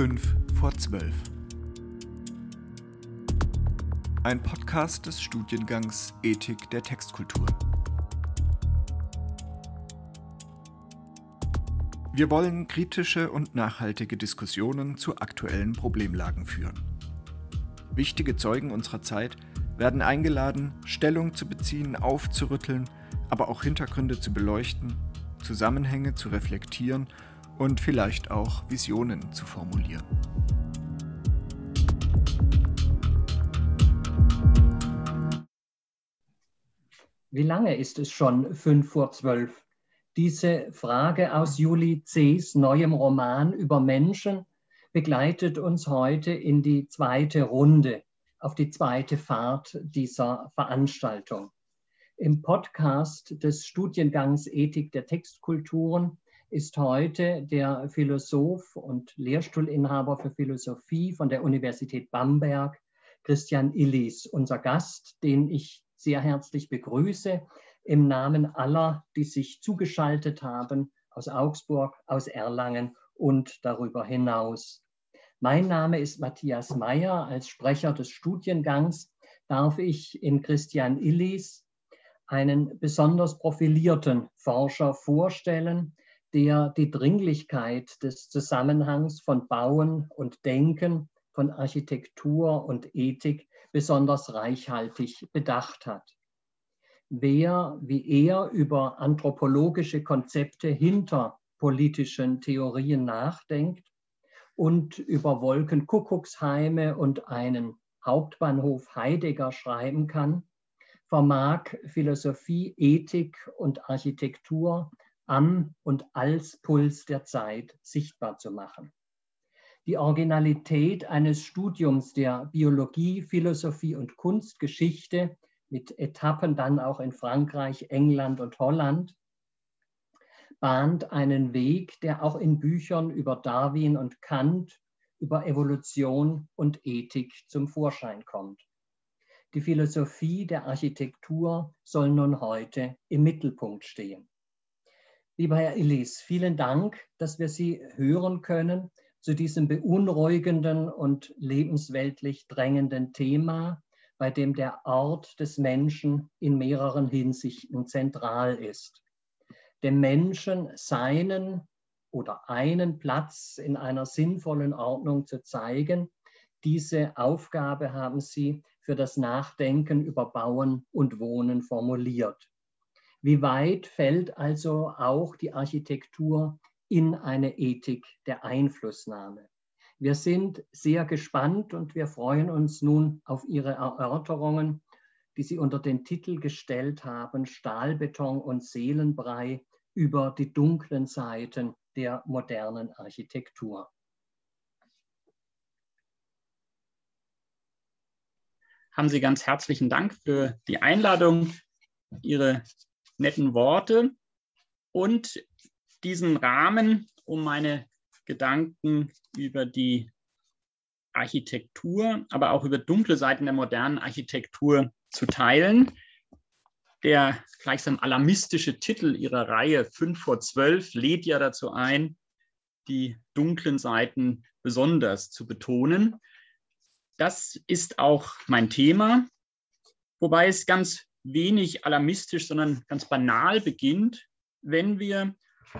5 vor 12. Ein Podcast des Studiengangs Ethik der Textkultur. Wir wollen kritische und nachhaltige Diskussionen zu aktuellen Problemlagen führen. Wichtige Zeugen unserer Zeit werden eingeladen, Stellung zu beziehen, aufzurütteln, aber auch Hintergründe zu beleuchten, Zusammenhänge zu reflektieren und vielleicht auch Visionen zu formulieren. Wie lange ist es schon fünf vor zwölf? Diese Frage aus Juli C.'s neuem Roman über Menschen begleitet uns heute in die zweite Runde, auf die zweite Fahrt dieser Veranstaltung. Im Podcast des Studiengangs Ethik der Textkulturen ist heute der Philosoph und Lehrstuhlinhaber für Philosophie von der Universität Bamberg, Christian Illis, unser Gast, den ich sehr herzlich begrüße im Namen aller, die sich zugeschaltet haben aus Augsburg, aus Erlangen und darüber hinaus. Mein Name ist Matthias Meyer. Als Sprecher des Studiengangs darf ich in Christian Illis einen besonders profilierten Forscher vorstellen, der die Dringlichkeit des Zusammenhangs von Bauen und Denken, von Architektur und Ethik besonders reichhaltig bedacht hat. Wer wie er über anthropologische Konzepte hinter politischen Theorien nachdenkt und über Wolkenkuckucksheime und einen Hauptbahnhof Heidegger schreiben kann, vermag Philosophie, Ethik und Architektur am und als Puls der Zeit sichtbar zu machen. Die Originalität eines Studiums der Biologie, Philosophie und Kunstgeschichte mit Etappen dann auch in Frankreich, England und Holland bahnt einen Weg, der auch in Büchern über Darwin und Kant, über Evolution und Ethik zum Vorschein kommt. Die Philosophie der Architektur soll nun heute im Mittelpunkt stehen. Lieber Herr Illis, vielen Dank, dass wir Sie hören können zu diesem beunruhigenden und lebensweltlich drängenden Thema, bei dem der Ort des Menschen in mehreren Hinsichten zentral ist. Dem Menschen seinen oder einen Platz in einer sinnvollen Ordnung zu zeigen, diese Aufgabe haben Sie für das Nachdenken über Bauen und Wohnen formuliert. Wie weit fällt also auch die Architektur in eine Ethik der Einflussnahme? Wir sind sehr gespannt und wir freuen uns nun auf Ihre Erörterungen, die Sie unter den Titel gestellt haben, Stahlbeton und Seelenbrei über die dunklen Seiten der modernen Architektur. haben Sie ganz herzlichen Dank für die Einladung, Ihre netten Worte und diesen Rahmen, um meine Gedanken über die Architektur, aber auch über dunkle Seiten der modernen Architektur zu teilen. Der gleichsam alarmistische Titel Ihrer Reihe 5 vor 12 lädt ja dazu ein, die dunklen Seiten besonders zu betonen. Das ist auch mein Thema, wobei es ganz wenig alarmistisch, sondern ganz banal beginnt, wenn wir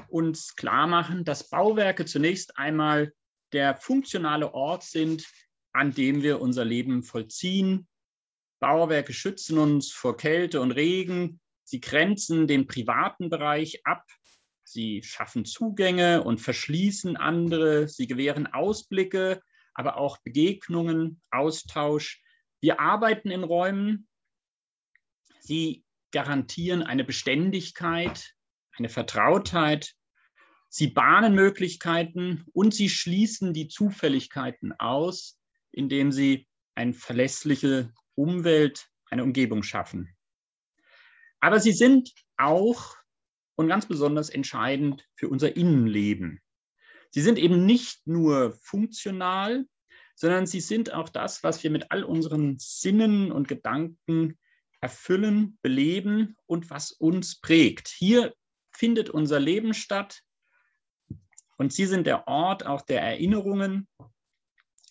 uns klar machen, dass Bauwerke zunächst einmal der funktionale Ort sind, an dem wir unser Leben vollziehen. Bauwerke schützen uns vor Kälte und Regen. Sie grenzen den privaten Bereich ab. Sie schaffen Zugänge und verschließen andere. Sie gewähren Ausblicke aber auch Begegnungen, Austausch. Wir arbeiten in Räumen. Sie garantieren eine Beständigkeit, eine Vertrautheit. Sie bahnen Möglichkeiten und sie schließen die Zufälligkeiten aus, indem sie eine verlässliche Umwelt, eine Umgebung schaffen. Aber sie sind auch und ganz besonders entscheidend für unser Innenleben. Sie sind eben nicht nur funktional, sondern sie sind auch das, was wir mit all unseren Sinnen und Gedanken erfüllen, beleben und was uns prägt. Hier findet unser Leben statt und sie sind der Ort auch der Erinnerungen,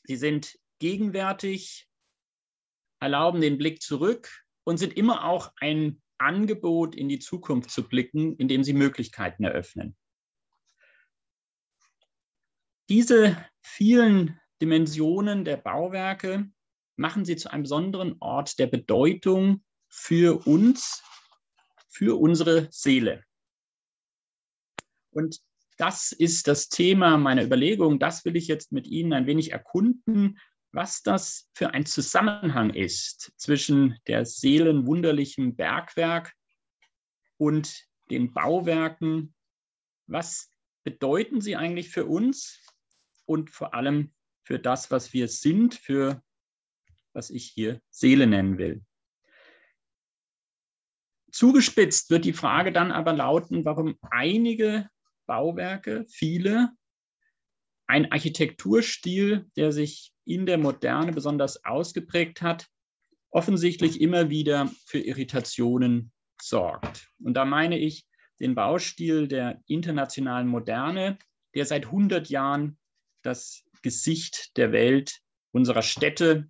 Sie sind gegenwärtig, erlauben den Blick zurück und sind immer auch ein Angebot, in die Zukunft zu blicken, indem sie Möglichkeiten eröffnen. Diese vielen Dimensionen der Bauwerke machen sie zu einem besonderen Ort der Bedeutung für uns, für unsere Seele. Und das ist das Thema meiner Überlegung. Das will ich jetzt mit Ihnen ein wenig erkunden, was das für ein Zusammenhang ist zwischen der seelenwunderlichen Bergwerk und den Bauwerken. Was bedeuten sie eigentlich für uns und vor allem für das, was wir sind, für was ich hier Seele nennen will. Zugespitzt wird die Frage dann aber lauten, warum einige Bauwerke, viele, ein Architekturstil, der sich in der Moderne besonders ausgeprägt hat, offensichtlich immer wieder für Irritationen sorgt. Und da meine ich den Baustil der internationalen Moderne, der seit 100 Jahren das Gesicht der Welt, unserer Städte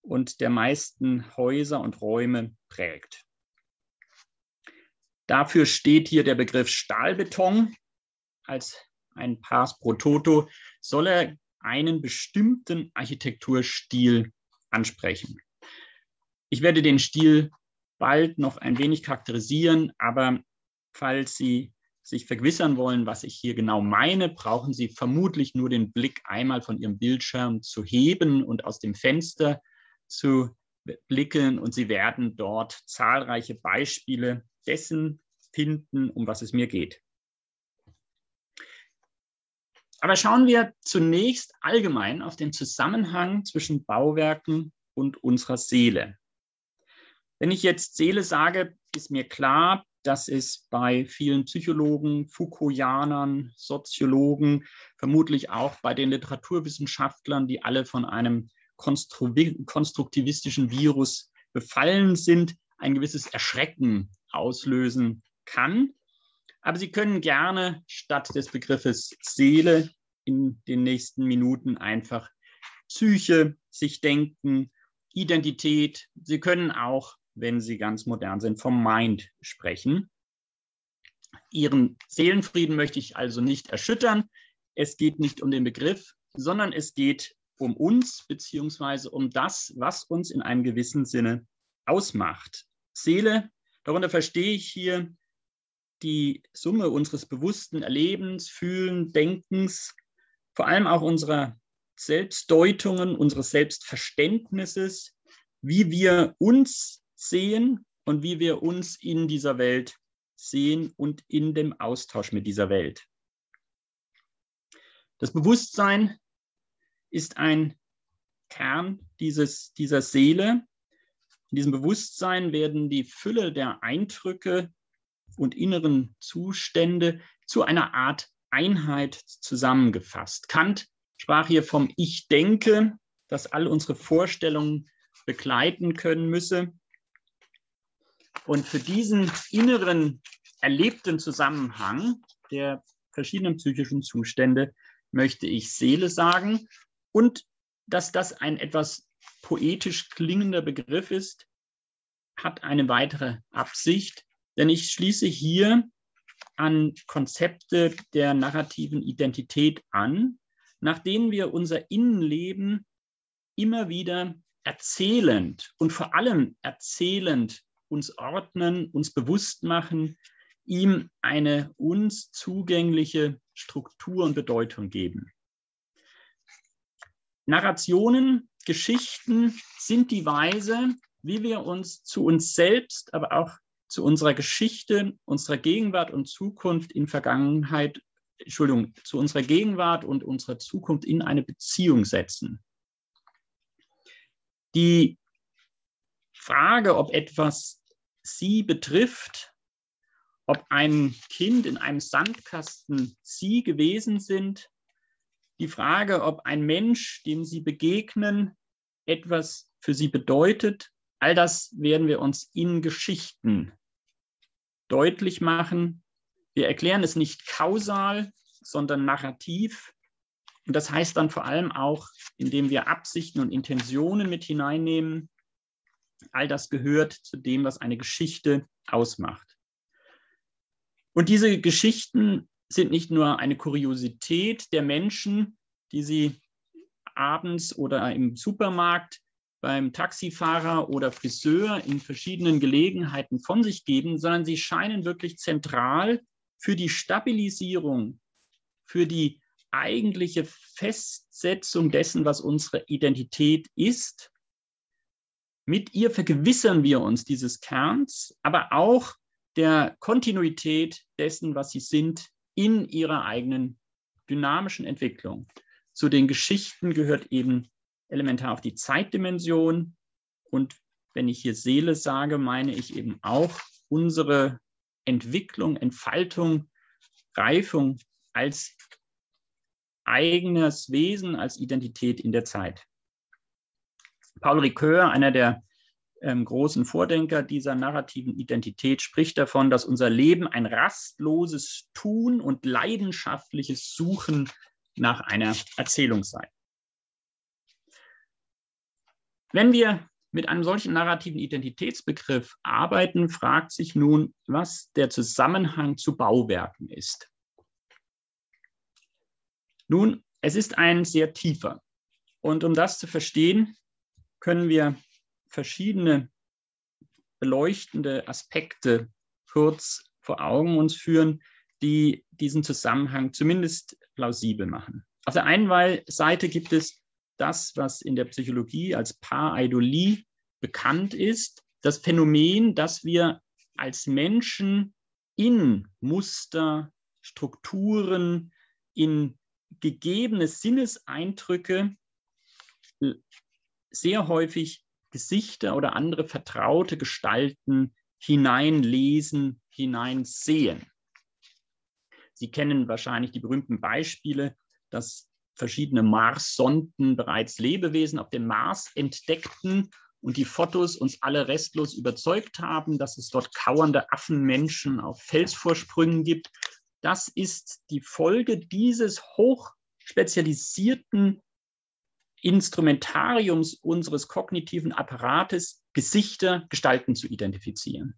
und der meisten Häuser und Räume prägt. Dafür steht hier der Begriff Stahlbeton als ein Pass pro Toto, soll er einen bestimmten Architekturstil ansprechen. Ich werde den Stil bald noch ein wenig charakterisieren, aber falls Sie sich vergewissern wollen, was ich hier genau meine, brauchen Sie vermutlich nur den Blick einmal von Ihrem Bildschirm zu heben und aus dem Fenster zu blicken und Sie werden dort zahlreiche Beispiele dessen finden, um was es mir geht. Aber schauen wir zunächst allgemein auf den Zusammenhang zwischen Bauwerken und unserer Seele. Wenn ich jetzt Seele sage, ist mir klar, dass es bei vielen Psychologen, Foucaultianern, Soziologen, vermutlich auch bei den Literaturwissenschaftlern, die alle von einem konstruktivistischen Virus befallen sind, ein gewisses Erschrecken auslösen kann. Aber Sie können gerne statt des Begriffes Seele in den nächsten Minuten einfach Psyche sich denken, Identität. Sie können auch, wenn Sie ganz modern sind, vom Mind sprechen. Ihren Seelenfrieden möchte ich also nicht erschüttern. Es geht nicht um den Begriff, sondern es geht um uns beziehungsweise um das, was uns in einem gewissen Sinne ausmacht. Seele, darunter verstehe ich hier die Summe unseres bewussten Erlebens, Fühlen, Denkens, vor allem auch unserer Selbstdeutungen, unseres Selbstverständnisses, wie wir uns sehen und wie wir uns in dieser Welt sehen und in dem Austausch mit dieser Welt. Das Bewusstsein ist ein Kern dieses, dieser Seele. In diesem Bewusstsein werden die Fülle der Eindrücke und inneren Zustände zu einer Art Einheit zusammengefasst. Kant sprach hier vom Ich denke, das all unsere Vorstellungen begleiten können müsse. Und für diesen inneren erlebten Zusammenhang der verschiedenen psychischen Zustände möchte ich Seele sagen und dass das ein etwas poetisch klingender Begriff ist, hat eine weitere Absicht, denn ich schließe hier an Konzepte der narrativen Identität an, nach denen wir unser Innenleben immer wieder erzählend und vor allem erzählend uns ordnen, uns bewusst machen, ihm eine uns zugängliche Struktur und Bedeutung geben. Narrationen, Geschichten sind die Weise, wie wir uns zu uns selbst, aber auch zu unserer Geschichte, unserer Gegenwart und Zukunft in Vergangenheit, Entschuldigung, zu unserer Gegenwart und unserer Zukunft in eine Beziehung setzen. Die Frage, ob etwas sie betrifft, ob ein Kind in einem Sandkasten sie gewesen sind, die Frage, ob ein Mensch, dem sie begegnen, etwas für sie bedeutet, all das werden wir uns in Geschichten deutlich machen. Wir erklären es nicht kausal, sondern narrativ. Und das heißt dann vor allem auch, indem wir Absichten und Intentionen mit hineinnehmen. All das gehört zu dem, was eine Geschichte ausmacht. Und diese Geschichten sind nicht nur eine Kuriosität der Menschen, die sie abends oder im Supermarkt beim Taxifahrer oder Friseur in verschiedenen Gelegenheiten von sich geben, sondern sie scheinen wirklich zentral für die Stabilisierung, für die eigentliche Festsetzung dessen, was unsere Identität ist. Mit ihr vergewissern wir uns dieses Kerns, aber auch der Kontinuität dessen, was sie sind in ihrer eigenen dynamischen Entwicklung. Zu den Geschichten gehört eben elementar auch die Zeitdimension. Und wenn ich hier Seele sage, meine ich eben auch unsere Entwicklung, Entfaltung, Reifung als eigenes Wesen, als Identität in der Zeit. Paul Ricoeur, einer der ähm, großen Vordenker dieser narrativen Identität, spricht davon, dass unser Leben ein rastloses Tun und leidenschaftliches Suchen nach einer Erzählung sei. Wenn wir mit einem solchen narrativen Identitätsbegriff arbeiten, fragt sich nun, was der Zusammenhang zu Bauwerken ist. Nun, es ist ein sehr tiefer. Und um das zu verstehen, können wir verschiedene beleuchtende Aspekte kurz vor Augen uns führen, die diesen Zusammenhang zumindest plausibel machen. Auf der einen Seite gibt es das, was in der Psychologie als Pareidolie bekannt ist, das Phänomen, dass wir als Menschen in Muster, Strukturen, in gegebene Sinneseindrücke sehr häufig Gesichter oder andere vertraute Gestalten hineinlesen, hineinsehen. Sie kennen wahrscheinlich die berühmten Beispiele, dass verschiedene Mars-Sonden bereits Lebewesen auf dem Mars entdeckten und die Fotos uns alle restlos überzeugt haben, dass es dort kauernde Affenmenschen auf Felsvorsprüngen gibt. Das ist die Folge dieses hochspezialisierten Instrumentariums unseres kognitiven Apparates, Gesichter, Gestalten zu identifizieren.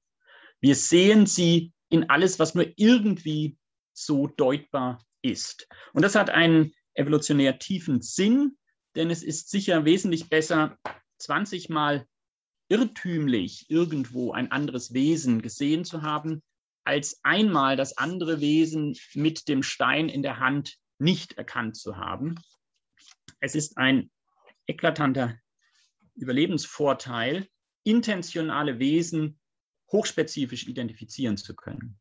Wir sehen sie in alles, was nur irgendwie so deutbar ist. Und das hat einen evolutionär tiefen Sinn, denn es ist sicher wesentlich besser, 20 Mal irrtümlich irgendwo ein anderes Wesen gesehen zu haben, als einmal das andere Wesen mit dem Stein in der Hand nicht erkannt zu haben. Es ist ein eklatanter Überlebensvorteil, intentionale Wesen hochspezifisch identifizieren zu können.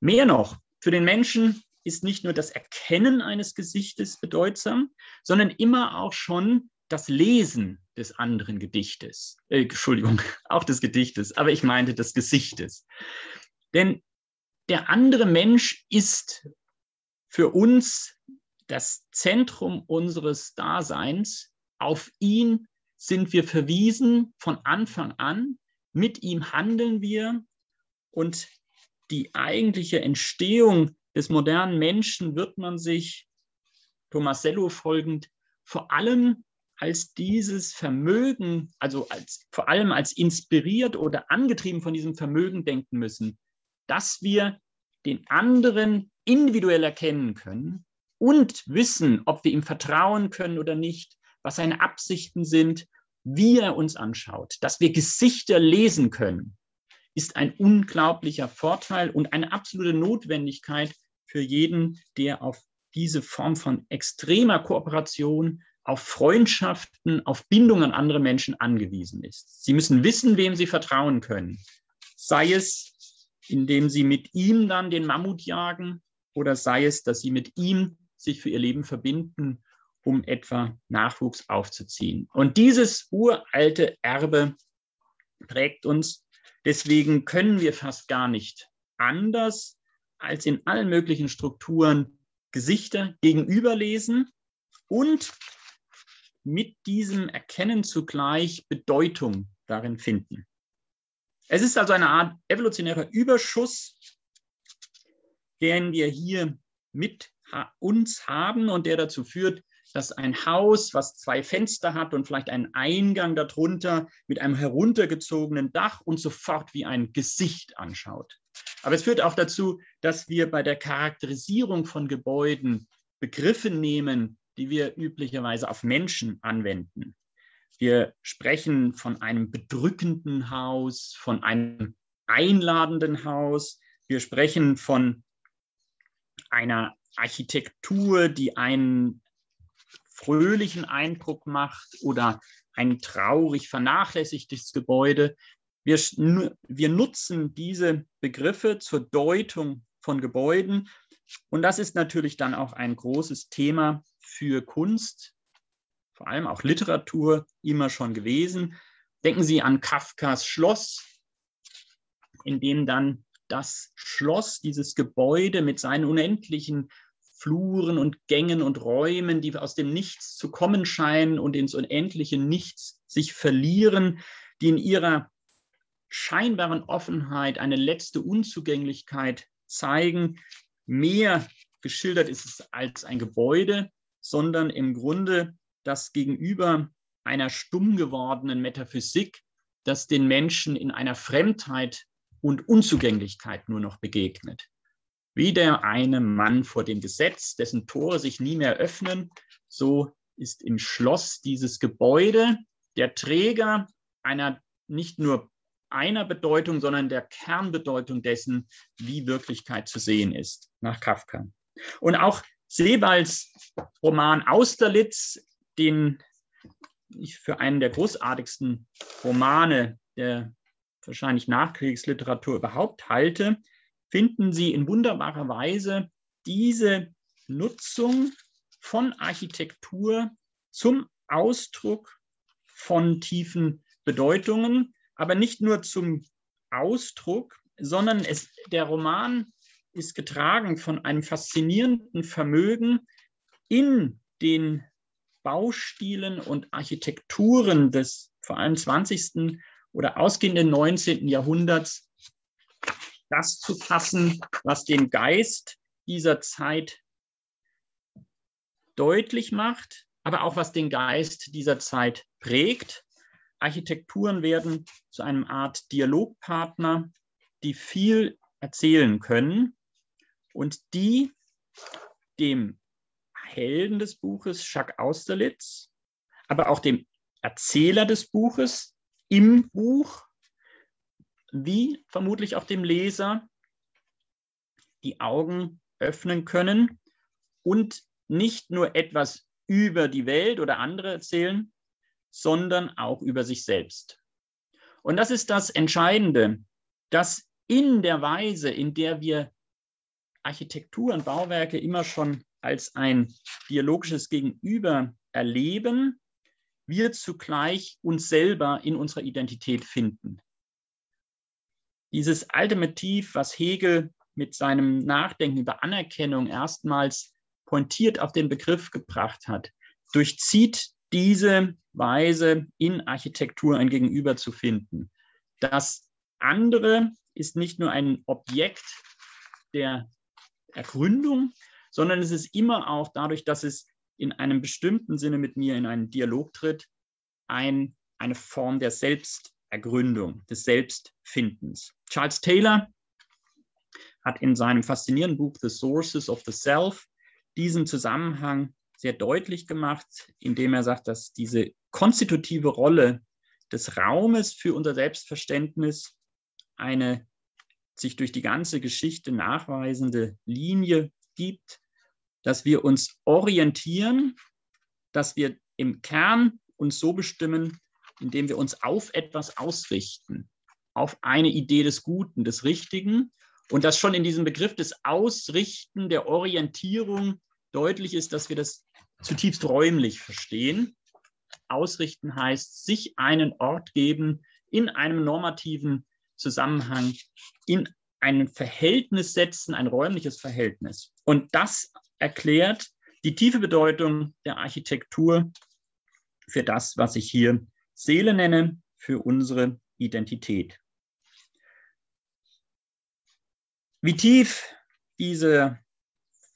Mehr noch, für den Menschen ist nicht nur das Erkennen eines Gesichtes bedeutsam, sondern immer auch schon das Lesen des anderen Gedichtes. Äh, Entschuldigung, auch des Gedichtes, aber ich meinte des Gesichtes. Denn der andere Mensch ist für uns das Zentrum unseres Daseins. Auf ihn sind wir verwiesen von Anfang an. Mit ihm handeln wir. Und die eigentliche Entstehung des modernen Menschen wird man sich Tomasello folgend vor allem als dieses Vermögen, also als, vor allem als inspiriert oder angetrieben von diesem Vermögen denken müssen, dass wir den anderen individuell erkennen können und wissen, ob wir ihm vertrauen können oder nicht, was seine Absichten sind, wie er uns anschaut, dass wir Gesichter lesen können, ist ein unglaublicher Vorteil und eine absolute Notwendigkeit für jeden, der auf diese Form von extremer Kooperation, auf Freundschaften, auf Bindung an andere Menschen angewiesen ist. Sie müssen wissen, wem sie vertrauen können. Sei es, indem sie mit ihm dann den Mammut jagen oder sei es, dass sie mit ihm sich für ihr Leben verbinden, um etwa Nachwuchs aufzuziehen. Und dieses uralte Erbe prägt uns. Deswegen können wir fast gar nicht anders, als in allen möglichen Strukturen Gesichter gegenüberlesen und mit diesem Erkennen zugleich Bedeutung darin finden. Es ist also eine Art evolutionärer Überschuss, den wir hier mit uns haben und der dazu führt, dass ein Haus, was zwei Fenster hat und vielleicht einen Eingang darunter mit einem heruntergezogenen Dach und sofort wie ein Gesicht anschaut. Aber es führt auch dazu, dass wir bei der Charakterisierung von Gebäuden Begriffe nehmen, die wir üblicherweise auf Menschen anwenden. Wir sprechen von einem bedrückenden Haus, von einem einladenden Haus. Wir sprechen von einer Architektur, die einen fröhlichen Eindruck macht oder ein traurig vernachlässigtes Gebäude. Wir, wir nutzen diese Begriffe zur Deutung von Gebäuden. Und das ist natürlich dann auch ein großes Thema für Kunst, vor allem auch Literatur immer schon gewesen. Denken Sie an Kafkas Schloss, in dem dann das Schloss, dieses Gebäude mit seinen unendlichen Fluren und Gängen und Räumen, die aus dem Nichts zu kommen scheinen und ins unendliche Nichts sich verlieren, die in ihrer scheinbaren Offenheit eine letzte Unzugänglichkeit zeigen. Mehr geschildert ist es als ein Gebäude, sondern im Grunde das Gegenüber einer stumm gewordenen Metaphysik, das den Menschen in einer Fremdheit und Unzugänglichkeit nur noch begegnet. Wie der eine Mann vor dem Gesetz, dessen Tore sich nie mehr öffnen, so ist im Schloss dieses Gebäude der Träger einer nicht nur einer Bedeutung, sondern der Kernbedeutung dessen, wie Wirklichkeit zu sehen ist, nach Kafka. Und auch Sebalds Roman Austerlitz, den ich für einen der großartigsten Romane der wahrscheinlich Nachkriegsliteratur überhaupt halte, finden Sie in wunderbarer Weise diese Nutzung von Architektur zum Ausdruck von tiefen Bedeutungen, aber nicht nur zum Ausdruck, sondern es, der Roman ist getragen von einem faszinierenden Vermögen in den Baustilen und Architekturen des vor allem 20. oder ausgehenden 19. Jahrhunderts das zu fassen, was den Geist dieser Zeit deutlich macht, aber auch was den Geist dieser Zeit prägt. Architekturen werden zu einem Art Dialogpartner, die viel erzählen können und die dem Helden des Buches, Jacques Austerlitz, aber auch dem Erzähler des Buches im Buch wie vermutlich auch dem Leser die Augen öffnen können und nicht nur etwas über die Welt oder andere erzählen, sondern auch über sich selbst. Und das ist das Entscheidende, dass in der Weise, in der wir Architektur und Bauwerke immer schon als ein dialogisches Gegenüber erleben, wir zugleich uns selber in unserer Identität finden dieses alte Motiv, was Hegel mit seinem Nachdenken über Anerkennung erstmals pointiert auf den Begriff gebracht hat, durchzieht diese Weise in Architektur ein Gegenüber zu finden. Das andere ist nicht nur ein Objekt der Ergründung, sondern es ist immer auch dadurch, dass es in einem bestimmten Sinne mit mir in einen Dialog tritt, ein, eine Form der Selbst Ergründung, des Selbstfindens. Charles Taylor hat in seinem faszinierenden Buch The Sources of the Self diesen Zusammenhang sehr deutlich gemacht, indem er sagt, dass diese konstitutive Rolle des Raumes für unser Selbstverständnis eine sich durch die ganze Geschichte nachweisende Linie gibt, dass wir uns orientieren, dass wir im Kern uns so bestimmen, indem wir uns auf etwas ausrichten, auf eine Idee des Guten, des Richtigen. Und dass schon in diesem Begriff des Ausrichten, der Orientierung deutlich ist, dass wir das zutiefst räumlich verstehen. Ausrichten heißt, sich einen Ort geben in einem normativen Zusammenhang, in ein Verhältnis setzen, ein räumliches Verhältnis. Und das erklärt die tiefe Bedeutung der Architektur für das, was ich hier Seele nenne für unsere Identität. Wie tief diese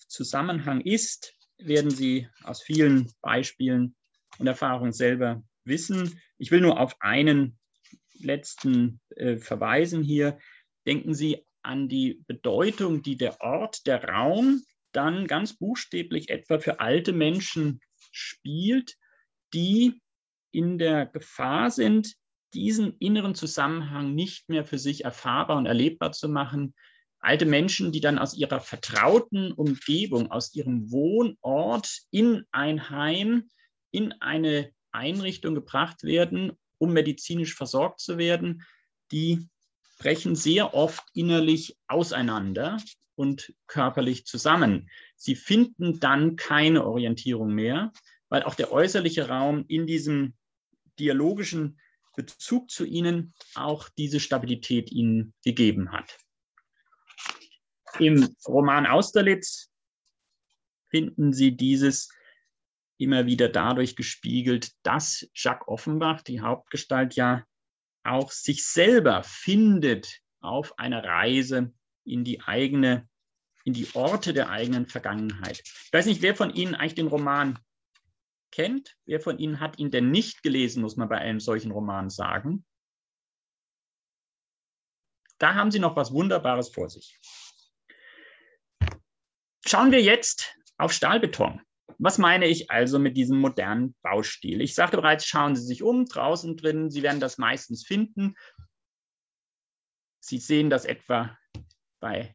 Zusammenhang ist, werden Sie aus vielen Beispielen und Erfahrungen selber wissen. Ich will nur auf einen letzten äh, verweisen hier. Denken Sie an die Bedeutung, die der Ort, der Raum dann ganz buchstäblich etwa für alte Menschen spielt, die in der Gefahr sind, diesen inneren Zusammenhang nicht mehr für sich erfahrbar und erlebbar zu machen. Alte Menschen, die dann aus ihrer vertrauten Umgebung, aus ihrem Wohnort in ein Heim, in eine Einrichtung gebracht werden, um medizinisch versorgt zu werden, die brechen sehr oft innerlich auseinander und körperlich zusammen. Sie finden dann keine Orientierung mehr, weil auch der äußerliche Raum in diesem dialogischen Bezug zu ihnen auch diese Stabilität ihnen gegeben hat. Im Roman Austerlitz finden Sie dieses immer wieder dadurch gespiegelt, dass Jacques Offenbach, die Hauptgestalt, ja auch sich selber findet auf einer Reise in die eigene, in die Orte der eigenen Vergangenheit. Ich weiß nicht, wer von Ihnen eigentlich den Roman kennt. Wer von Ihnen hat ihn denn nicht gelesen, muss man bei einem solchen Roman sagen. Da haben Sie noch was Wunderbares vor sich. Schauen wir jetzt auf Stahlbeton. Was meine ich also mit diesem modernen Baustil? Ich sagte bereits, schauen Sie sich um, draußen drin, Sie werden das meistens finden. Sie sehen das etwa bei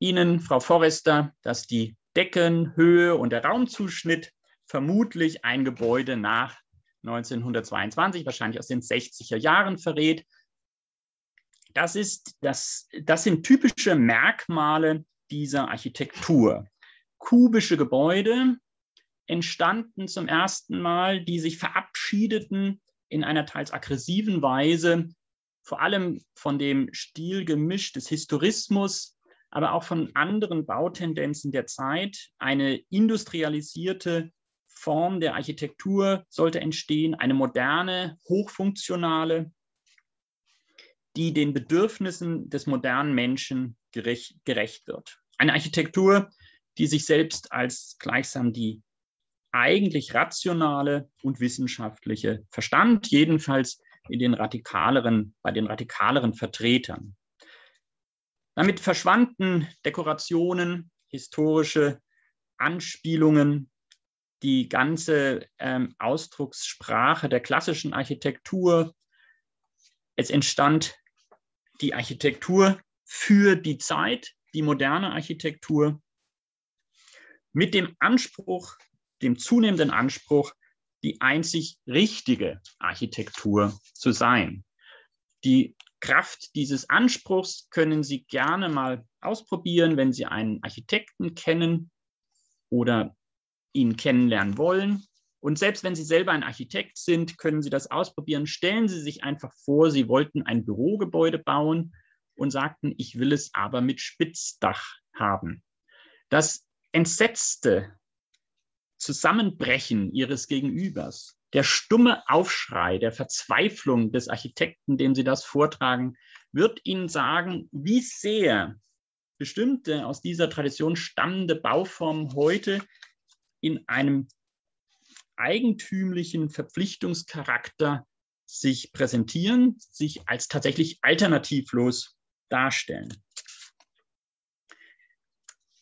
Ihnen, Frau Forrester, dass die Deckenhöhe und der Raumzuschnitt vermutlich ein Gebäude nach 1922, wahrscheinlich aus den 60er Jahren verrät. Das, ist, das, das sind typische Merkmale dieser Architektur. Kubische Gebäude entstanden zum ersten Mal, die sich verabschiedeten in einer teils aggressiven Weise, vor allem von dem Stilgemisch des Historismus, aber auch von anderen Bautendenzen der Zeit, eine industrialisierte Form der Architektur sollte entstehen, eine moderne, hochfunktionale, die den Bedürfnissen des modernen Menschen gerecht, gerecht wird. Eine Architektur, die sich selbst als gleichsam die eigentlich rationale und wissenschaftliche verstand, jedenfalls in den radikaleren, bei den radikaleren Vertretern. Damit verschwanden Dekorationen, historische Anspielungen, die ganze ähm, Ausdruckssprache der klassischen Architektur. Es entstand die Architektur für die Zeit, die moderne Architektur, mit dem Anspruch, dem zunehmenden Anspruch, die einzig richtige Architektur zu sein. Die Kraft dieses Anspruchs können Sie gerne mal ausprobieren, wenn Sie einen Architekten kennen oder ihn kennenlernen wollen. Und selbst wenn Sie selber ein Architekt sind, können Sie das ausprobieren. Stellen Sie sich einfach vor, Sie wollten ein Bürogebäude bauen und sagten, ich will es aber mit Spitzdach haben. Das entsetzte Zusammenbrechen Ihres Gegenübers, der stumme Aufschrei der Verzweiflung des Architekten, dem Sie das vortragen, wird Ihnen sagen, wie sehr bestimmte aus dieser Tradition stammende Bauformen heute in einem eigentümlichen Verpflichtungscharakter sich präsentieren, sich als tatsächlich alternativlos darstellen.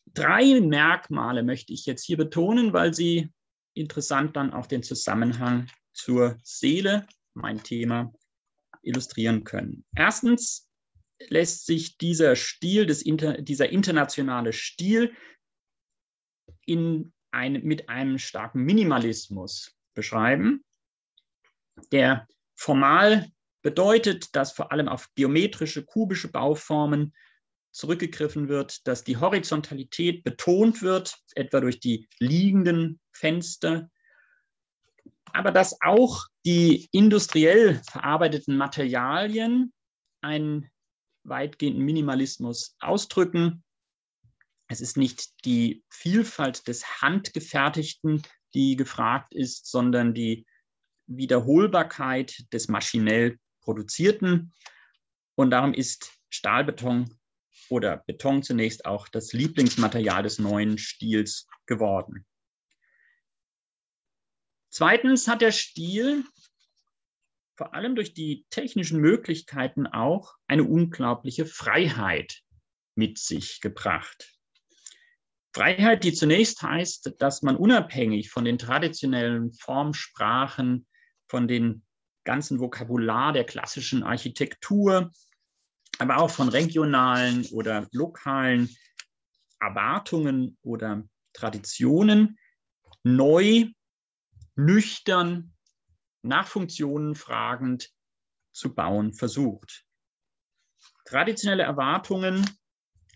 Drei Merkmale möchte ich jetzt hier betonen, weil sie interessant dann auch den Zusammenhang zur Seele, mein Thema, illustrieren können. Erstens lässt sich dieser Stil, des Inter, dieser internationale Stil in ein, mit einem starken Minimalismus beschreiben, der formal bedeutet, dass vor allem auf geometrische, kubische Bauformen zurückgegriffen wird, dass die Horizontalität betont wird, etwa durch die liegenden Fenster, aber dass auch die industriell verarbeiteten Materialien einen weitgehenden Minimalismus ausdrücken es ist nicht die Vielfalt des Handgefertigten, die gefragt ist, sondern die Wiederholbarkeit des maschinell produzierten. Und darum ist Stahlbeton oder Beton zunächst auch das Lieblingsmaterial des neuen Stils geworden. Zweitens hat der Stil vor allem durch die technischen Möglichkeiten auch eine unglaubliche Freiheit mit sich gebracht. Freiheit, die zunächst heißt, dass man unabhängig von den traditionellen Formsprachen, von den ganzen Vokabular der klassischen Architektur, aber auch von regionalen oder lokalen Erwartungen oder Traditionen neu, nüchtern, nach Funktionen fragend zu bauen versucht. Traditionelle Erwartungen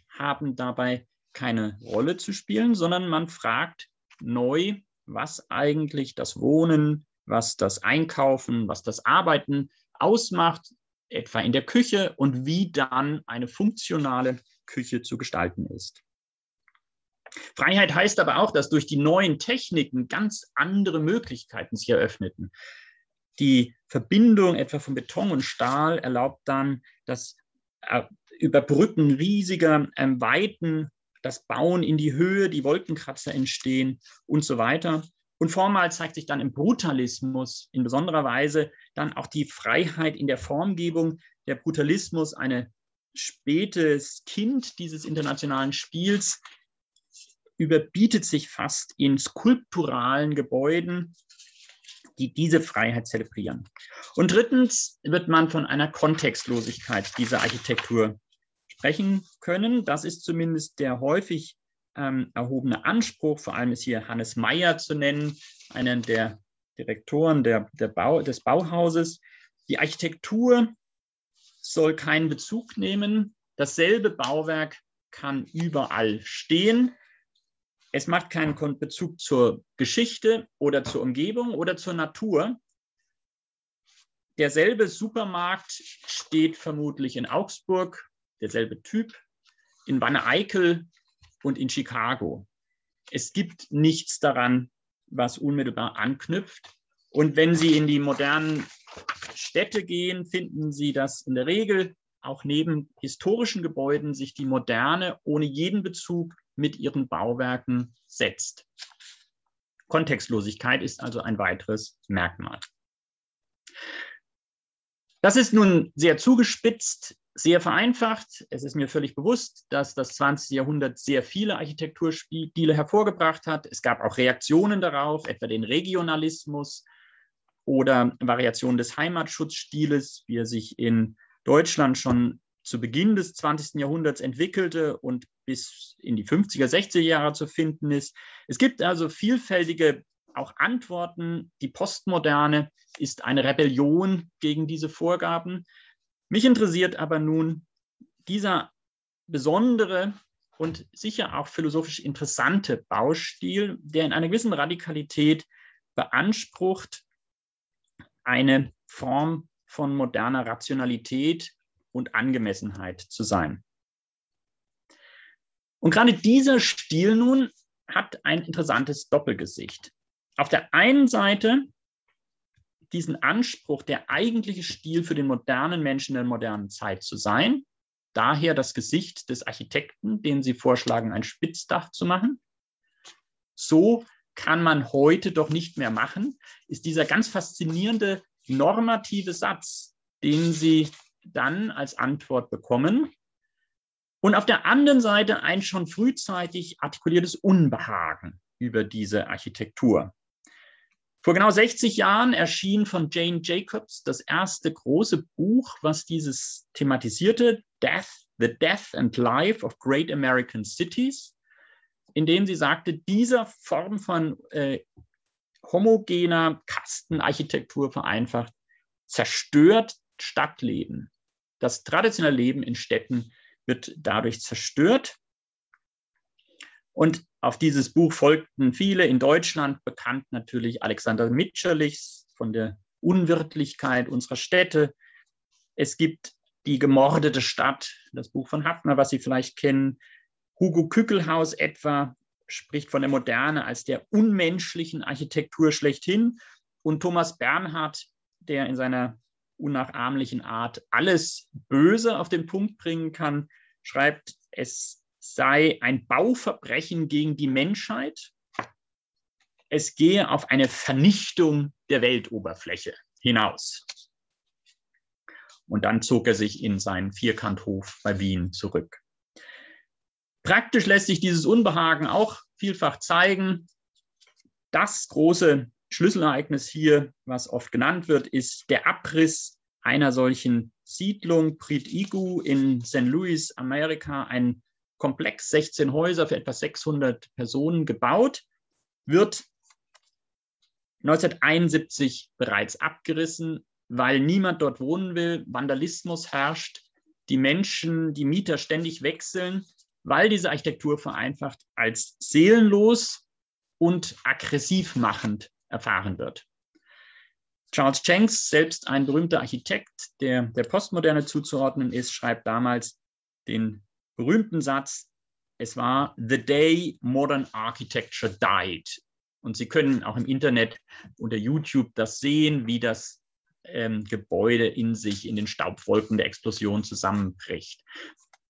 haben dabei keine Rolle zu spielen, sondern man fragt neu, was eigentlich das Wohnen, was das Einkaufen, was das Arbeiten ausmacht, etwa in der Küche und wie dann eine funktionale Küche zu gestalten ist. Freiheit heißt aber auch, dass durch die neuen Techniken ganz andere Möglichkeiten sich eröffneten. Die Verbindung etwa von Beton und Stahl erlaubt dann das äh, Überbrücken riesiger ähm, Weiten das Bauen in die Höhe, die Wolkenkratzer entstehen und so weiter. Und formal zeigt sich dann im Brutalismus in besonderer Weise dann auch die Freiheit in der Formgebung. Der Brutalismus, ein spätes Kind dieses internationalen Spiels, überbietet sich fast in skulpturalen Gebäuden, die diese Freiheit zelebrieren. Und drittens wird man von einer Kontextlosigkeit dieser Architektur sprechen können. Das ist zumindest der häufig ähm, erhobene Anspruch. Vor allem ist hier Hannes Meyer zu nennen, einen der Direktoren der, der Bau, des Bauhauses. Die Architektur soll keinen Bezug nehmen. Dasselbe Bauwerk kann überall stehen. Es macht keinen Bezug zur Geschichte oder zur Umgebung oder zur Natur. Derselbe Supermarkt steht vermutlich in Augsburg derselbe Typ, in Wanne-Eickel und in Chicago. Es gibt nichts daran, was unmittelbar anknüpft. Und wenn Sie in die modernen Städte gehen, finden Sie, dass in der Regel auch neben historischen Gebäuden sich die Moderne ohne jeden Bezug mit ihren Bauwerken setzt. Kontextlosigkeit ist also ein weiteres Merkmal. Das ist nun sehr zugespitzt sehr vereinfacht. Es ist mir völlig bewusst, dass das 20. Jahrhundert sehr viele Architekturstile hervorgebracht hat. Es gab auch Reaktionen darauf, etwa den Regionalismus oder Variationen des Heimatschutzstiles, wie er sich in Deutschland schon zu Beginn des 20. Jahrhunderts entwickelte und bis in die 50er, 60er Jahre zu finden ist. Es gibt also vielfältige auch Antworten. Die Postmoderne ist eine Rebellion gegen diese Vorgaben. Mich interessiert aber nun dieser besondere und sicher auch philosophisch interessante Baustil, der in einer gewissen Radikalität beansprucht, eine Form von moderner Rationalität und Angemessenheit zu sein. Und gerade dieser Stil nun hat ein interessantes Doppelgesicht. Auf der einen Seite diesen Anspruch, der eigentliche Stil für den modernen Menschen der modernen Zeit zu sein. Daher das Gesicht des Architekten, den Sie vorschlagen, ein Spitzdach zu machen. So kann man heute doch nicht mehr machen, ist dieser ganz faszinierende normative Satz, den Sie dann als Antwort bekommen. Und auf der anderen Seite ein schon frühzeitig artikuliertes Unbehagen über diese Architektur. Vor genau 60 Jahren erschien von Jane Jacobs das erste große Buch, was dieses thematisierte, Death, The Death and Life of Great American Cities, in dem sie sagte, dieser Form von äh, homogener Kastenarchitektur vereinfacht, zerstört Stadtleben. Das traditionelle Leben in Städten wird dadurch zerstört. Und auf dieses Buch folgten viele in Deutschland, bekannt natürlich Alexander Mitscherlichs von der Unwirtlichkeit unserer Städte. Es gibt Die gemordete Stadt, das Buch von Hafner, was Sie vielleicht kennen. Hugo Kückelhaus etwa spricht von der Moderne als der unmenschlichen Architektur schlechthin. Und Thomas Bernhard, der in seiner unnachahmlichen Art alles Böse auf den Punkt bringen kann, schreibt es sei ein Bauverbrechen gegen die Menschheit. Es gehe auf eine Vernichtung der Weltoberfläche hinaus. Und dann zog er sich in seinen Vierkanthof bei Wien zurück. Praktisch lässt sich dieses Unbehagen auch vielfach zeigen. Das große Schlüsselereignis hier, was oft genannt wird, ist der Abriss einer solchen Siedlung, Prit Igu in St. Louis, Amerika, ein Komplex, 16 Häuser für etwa 600 Personen gebaut, wird 1971 bereits abgerissen weil niemand dort wohnen will, Vandalismus herrscht, die Menschen, die Mieter ständig wechseln, weil diese Architektur vereinfacht als seelenlos und aggressiv machend erfahren wird. Charles Jenks, selbst ein berühmter Architekt, der der Postmoderne zuzuordnen ist, schreibt damals den berühmten Satz, es war The Day Modern Architecture Died. Und Sie können auch im Internet unter YouTube das sehen, wie das ähm, Gebäude in sich in den Staubwolken der Explosion zusammenbricht.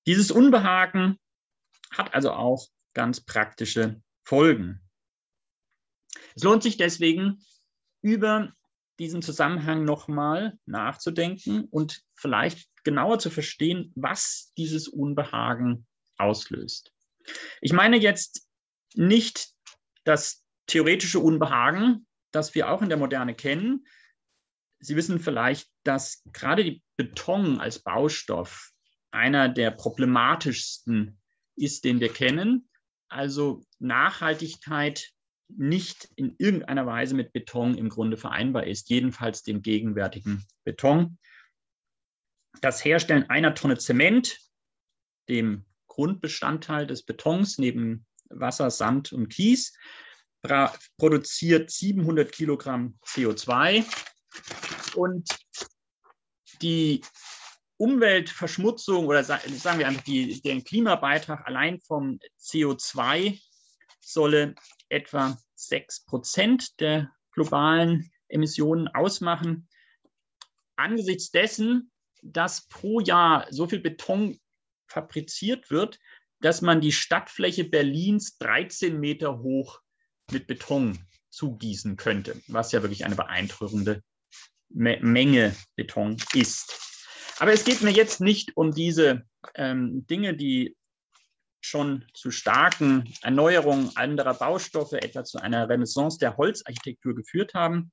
Dieses Unbehagen hat also auch ganz praktische Folgen. Es lohnt sich deswegen, über diesen Zusammenhang nochmal nachzudenken und vielleicht genauer zu verstehen, was dieses Unbehagen auslöst. Ich meine jetzt nicht das theoretische Unbehagen, das wir auch in der Moderne kennen, Sie wissen vielleicht, dass gerade Beton als Baustoff einer der problematischsten ist, den wir kennen. Also Nachhaltigkeit nicht in irgendeiner Weise mit Beton im Grunde vereinbar ist, jedenfalls dem gegenwärtigen Beton. Das Herstellen einer Tonne Zement, dem Grundbestandteil des Betons neben Wasser, Sand und Kies, produziert 700 Kilogramm CO2 und die Umweltverschmutzung oder sagen wir einfach die, den Klimabeitrag allein vom CO2 solle etwa 6 Prozent der globalen Emissionen ausmachen. Angesichts dessen, dass pro Jahr so viel Beton fabriziert wird, dass man die Stadtfläche Berlins 13 Meter hoch mit Beton zugießen könnte, was ja wirklich eine beeindruckende Menge Beton ist. Aber es geht mir jetzt nicht um diese ähm, Dinge, die schon zu starken Erneuerungen anderer Baustoffe, etwa zu einer Renaissance der Holzarchitektur geführt haben,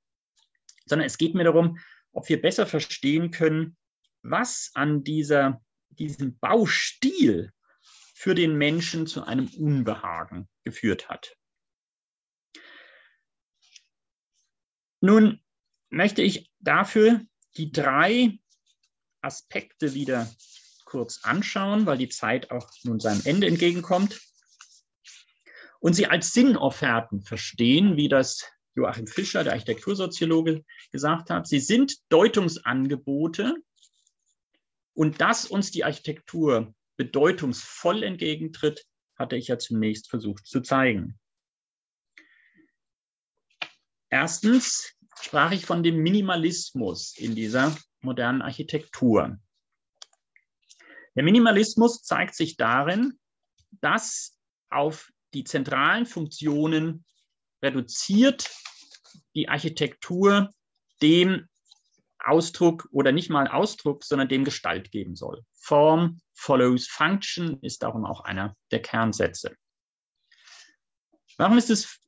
sondern es geht mir darum, ob wir besser verstehen können, was an dieser, diesem Baustil für den Menschen zu einem Unbehagen geführt hat. Nun möchte ich dafür die drei Aspekte wieder kurz anschauen, weil die Zeit auch nun seinem Ende entgegenkommt. Und sie als Sinnofferten verstehen, wie das Joachim Fischer, der Architektursoziologe, gesagt hat. Sie sind Deutungsangebote und dass uns die Architektur bedeutungsvoll entgegentritt, hatte ich ja zunächst versucht zu zeigen. Erstens, sprach ich von dem Minimalismus in dieser modernen Architektur. Der Minimalismus zeigt sich darin, dass auf die zentralen Funktionen reduziert die Architektur dem Ausdruck oder nicht mal Ausdruck, sondern dem Gestalt geben soll. Form follows Function ist darum auch einer der Kernsätze. Warum ist es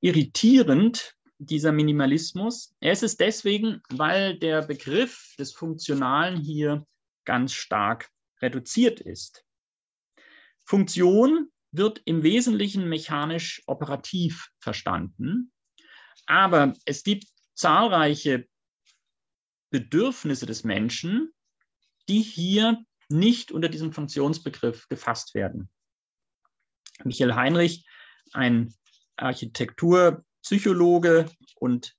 irritierend, dieser Minimalismus? Er ist es deswegen, weil der Begriff des Funktionalen hier ganz stark reduziert ist. Funktion wird im Wesentlichen mechanisch operativ verstanden, aber es gibt zahlreiche Bedürfnisse des Menschen, die hier nicht unter diesem Funktionsbegriff gefasst werden. Michael Heinrich, ein Architektur Psychologe und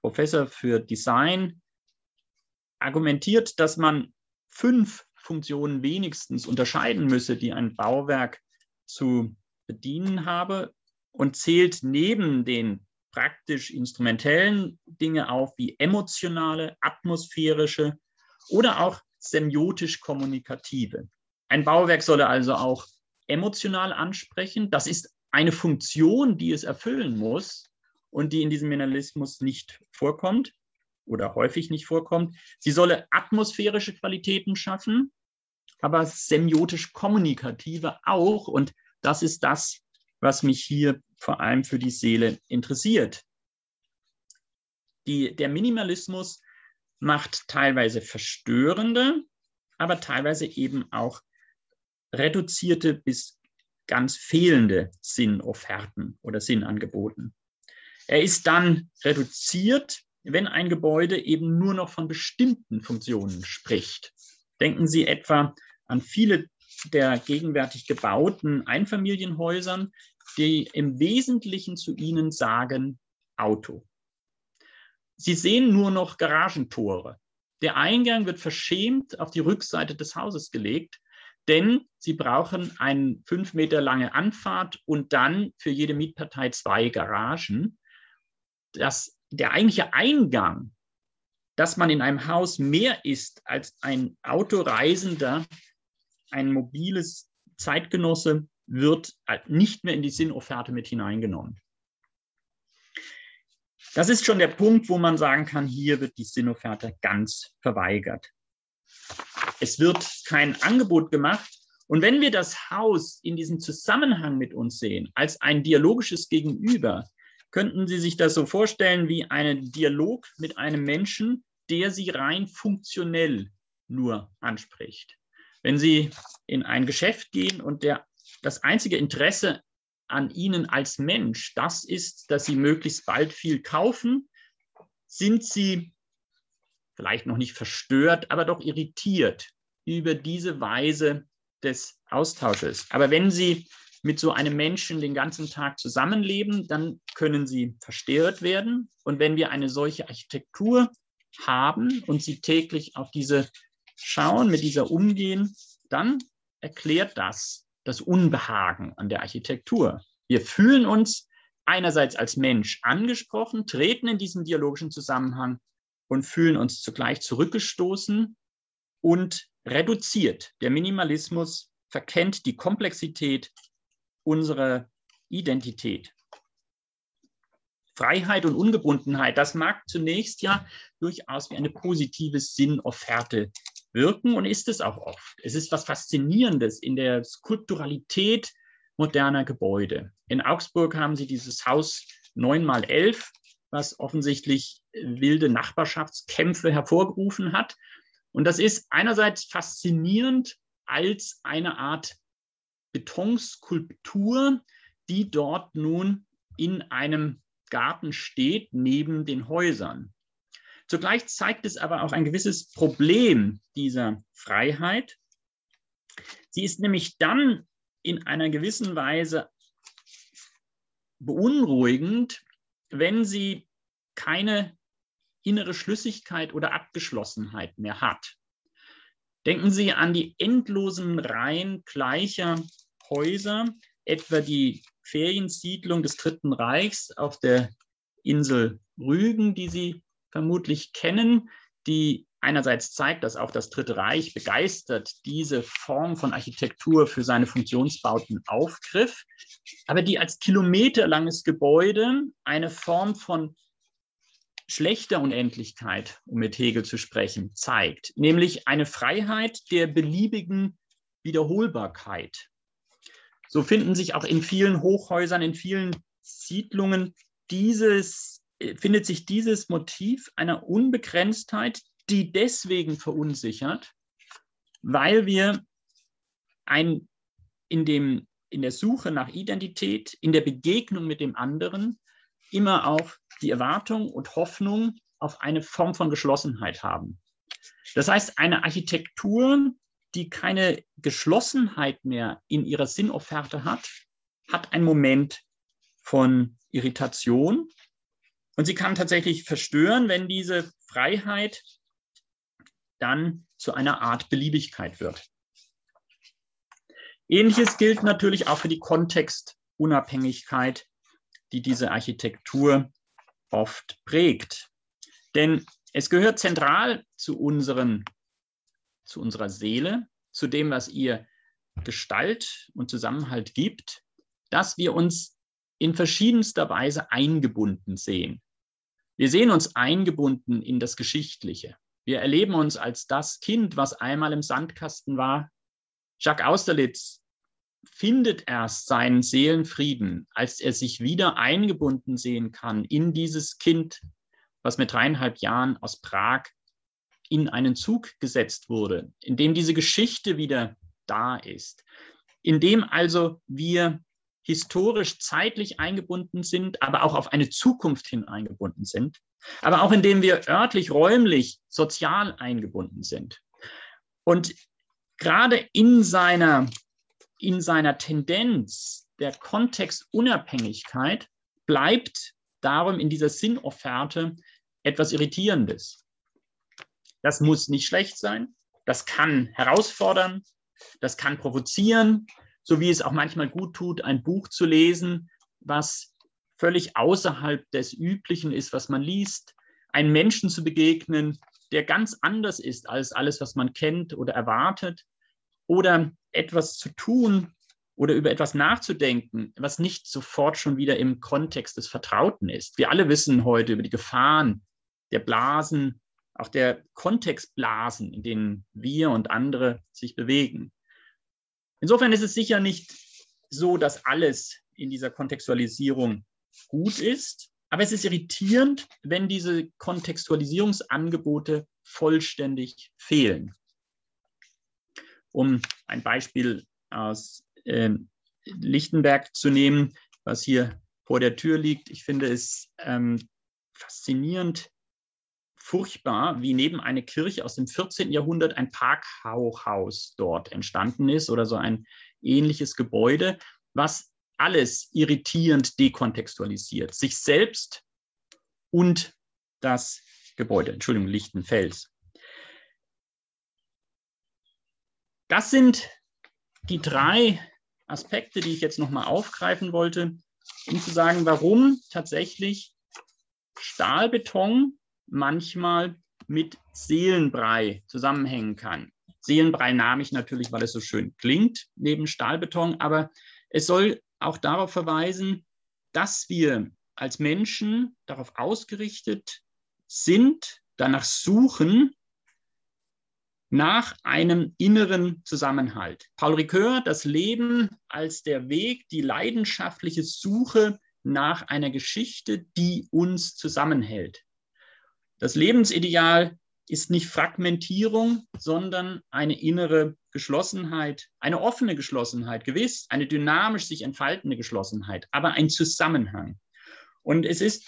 Professor für Design, argumentiert, dass man fünf Funktionen wenigstens unterscheiden müsse, die ein Bauwerk zu bedienen habe und zählt neben den praktisch instrumentellen Dinge auf wie emotionale, atmosphärische oder auch semiotisch kommunikative. Ein Bauwerk solle also auch emotional ansprechen. Das ist eine Funktion, die es erfüllen muss und die in diesem Minimalismus nicht vorkommt oder häufig nicht vorkommt. Sie solle atmosphärische Qualitäten schaffen, aber semiotisch kommunikative auch. Und das ist das, was mich hier vor allem für die Seele interessiert. Die, der Minimalismus macht teilweise verstörende, aber teilweise eben auch reduzierte bis ganz fehlende Sinnofferten oder Sinnangeboten. Er ist dann reduziert, wenn ein Gebäude eben nur noch von bestimmten Funktionen spricht. Denken Sie etwa an viele der gegenwärtig gebauten Einfamilienhäusern, die im Wesentlichen zu Ihnen sagen Auto. Sie sehen nur noch Garagentore. Der Eingang wird verschämt auf die Rückseite des Hauses gelegt, denn Sie brauchen eine fünf Meter lange Anfahrt und dann für jede Mietpartei zwei Garagen. Das, der eigentliche Eingang, dass man in einem Haus mehr ist als ein Autoreisender, ein mobiles Zeitgenosse, wird nicht mehr in die Sinnofferte mit hineingenommen. Das ist schon der Punkt, wo man sagen kann, hier wird die Sinnofferte ganz verweigert. Es wird kein Angebot gemacht. Und wenn wir das Haus in diesem Zusammenhang mit uns sehen, als ein dialogisches Gegenüber, könnten Sie sich das so vorstellen wie einen Dialog mit einem Menschen, der Sie rein funktionell nur anspricht. Wenn Sie in ein Geschäft gehen und der, das einzige Interesse an Ihnen als Mensch das ist, dass Sie möglichst bald viel kaufen, sind Sie vielleicht noch nicht verstört, aber doch irritiert über diese Weise des Austausches. Aber wenn Sie mit so einem Menschen den ganzen Tag zusammenleben, dann können Sie verstört werden. Und wenn wir eine solche Architektur haben und Sie täglich auf diese schauen, mit dieser umgehen, dann erklärt das das Unbehagen an der Architektur. Wir fühlen uns einerseits als Mensch angesprochen, treten in diesen dialogischen Zusammenhang und fühlen uns zugleich zurückgestoßen und reduziert. Der Minimalismus verkennt die Komplexität unserer Identität. Freiheit und Ungebundenheit, das mag zunächst ja durchaus wie eine positive Sinnofferte wirken und ist es auch oft. Es ist was Faszinierendes in der Skulpturalität moderner Gebäude. In Augsburg haben sie dieses Haus 9 mal 11, was offensichtlich wilde Nachbarschaftskämpfe hervorgerufen hat. Und das ist einerseits faszinierend als eine Art Betonskulptur, die dort nun in einem Garten steht, neben den Häusern. Zugleich zeigt es aber auch ein gewisses Problem dieser Freiheit. Sie ist nämlich dann in einer gewissen Weise beunruhigend, wenn sie keine innere Schlüssigkeit oder Abgeschlossenheit mehr hat. Denken Sie an die endlosen Reihen gleicher Häuser, etwa die Feriensiedlung des Dritten Reichs auf der Insel Rügen, die Sie vermutlich kennen, die einerseits zeigt, dass auch das Dritte Reich begeistert diese Form von Architektur für seine Funktionsbauten aufgriff, aber die als kilometerlanges Gebäude eine Form von schlechter Unendlichkeit, um mit Hegel zu sprechen, zeigt, nämlich eine Freiheit der beliebigen Wiederholbarkeit. So finden sich auch in vielen Hochhäusern, in vielen Siedlungen dieses findet sich dieses Motiv einer Unbegrenztheit, die deswegen verunsichert, weil wir ein, in, dem, in der Suche nach Identität, in der Begegnung mit dem anderen immer auch die Erwartung und Hoffnung auf eine Form von Geschlossenheit haben. Das heißt, eine Architektur, die keine Geschlossenheit mehr in ihrer Sinnofferte hat, hat einen Moment von Irritation und sie kann tatsächlich verstören, wenn diese Freiheit dann zu einer Art Beliebigkeit wird. Ähnliches gilt natürlich auch für die Kontextunabhängigkeit, die diese Architektur oft prägt. Denn es gehört zentral zu, unseren, zu unserer Seele, zu dem, was ihr Gestalt und Zusammenhalt gibt, dass wir uns in verschiedenster Weise eingebunden sehen. Wir sehen uns eingebunden in das Geschichtliche. Wir erleben uns als das Kind, was einmal im Sandkasten war. Jacques Austerlitz findet erst seinen Seelenfrieden, als er sich wieder eingebunden sehen kann in dieses Kind, was mit dreieinhalb Jahren aus Prag in einen Zug gesetzt wurde, in dem diese Geschichte wieder da ist, in dem also wir historisch zeitlich eingebunden sind, aber auch auf eine Zukunft hin eingebunden sind, aber auch indem wir örtlich, räumlich, sozial eingebunden sind. Und gerade in seiner, in seiner Tendenz der Kontextunabhängigkeit bleibt darum in dieser Sinnofferte etwas Irritierendes. Das muss nicht schlecht sein, das kann herausfordern, das kann provozieren, so wie es auch manchmal gut tut, ein Buch zu lesen, was völlig außerhalb des Üblichen ist, was man liest, einen Menschen zu begegnen, der ganz anders ist als alles, was man kennt oder erwartet, oder etwas zu tun oder über etwas nachzudenken, was nicht sofort schon wieder im Kontext des Vertrauten ist. Wir alle wissen heute über die Gefahren der Blasen, auch der Kontextblasen, in denen wir und andere sich bewegen. Insofern ist es sicher nicht so, dass alles in dieser Kontextualisierung gut ist, aber es ist irritierend, wenn diese Kontextualisierungsangebote vollständig fehlen. Um ein Beispiel aus äh, Lichtenberg zu nehmen, was hier vor der Tür liegt. Ich finde es ähm, faszinierend, furchtbar, wie neben einer Kirche aus dem 14. Jahrhundert ein Parkhaus dort entstanden ist oder so ein ähnliches Gebäude, was alles irritierend dekontextualisiert, sich selbst und das Gebäude, Entschuldigung, Lichtenfels. Das sind die drei Aspekte, die ich jetzt nochmal aufgreifen wollte, um zu sagen, warum tatsächlich Stahlbeton manchmal mit Seelenbrei zusammenhängen kann. Seelenbrei nahm ich natürlich, weil es so schön klingt, neben Stahlbeton, aber es soll auch darauf verweisen, dass wir als Menschen darauf ausgerichtet sind, danach suchen, nach einem inneren Zusammenhalt. Paul Ricoeur, das Leben als der Weg, die leidenschaftliche Suche nach einer Geschichte, die uns zusammenhält. Das Lebensideal ist nicht Fragmentierung, sondern eine innere Geschlossenheit, eine offene Geschlossenheit, gewiss, eine dynamisch sich entfaltende Geschlossenheit, aber ein Zusammenhang. Und es ist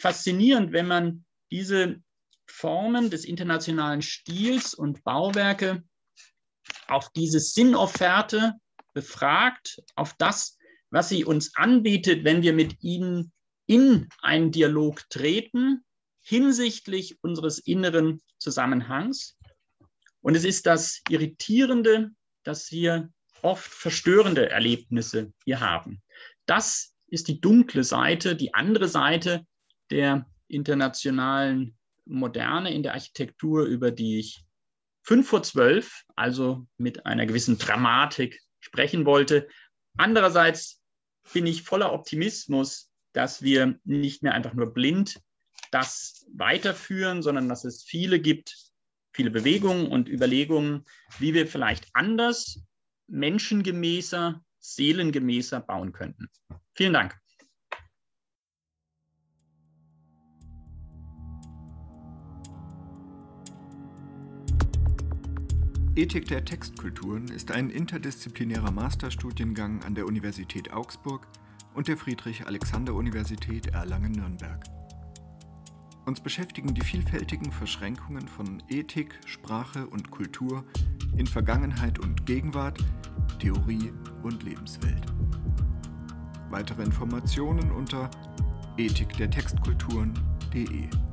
faszinierend, wenn man diese Formen des internationalen Stils und Bauwerke auf diese Sinnofferte befragt, auf das, was sie uns anbietet, wenn wir mit ihnen in einen Dialog treten, hinsichtlich unseres inneren Zusammenhangs. Und es ist das Irritierende, dass wir oft verstörende Erlebnisse hier haben. Das ist die dunkle Seite, die andere Seite der internationalen Moderne in der Architektur, über die ich fünf vor zwölf, also mit einer gewissen Dramatik sprechen wollte. Andererseits bin ich voller Optimismus, dass wir nicht mehr einfach nur blind das weiterführen, sondern dass es viele gibt, viele Bewegungen und Überlegungen, wie wir vielleicht anders, menschengemäßer, seelengemäßer bauen könnten. Vielen Dank. Ethik der Textkulturen ist ein interdisziplinärer Masterstudiengang an der Universität Augsburg und der Friedrich-Alexander-Universität Erlangen-Nürnberg. Uns beschäftigen die vielfältigen Verschränkungen von Ethik, Sprache und Kultur in Vergangenheit und Gegenwart, Theorie und Lebenswelt. Weitere Informationen unter ethikdertextkulturen.de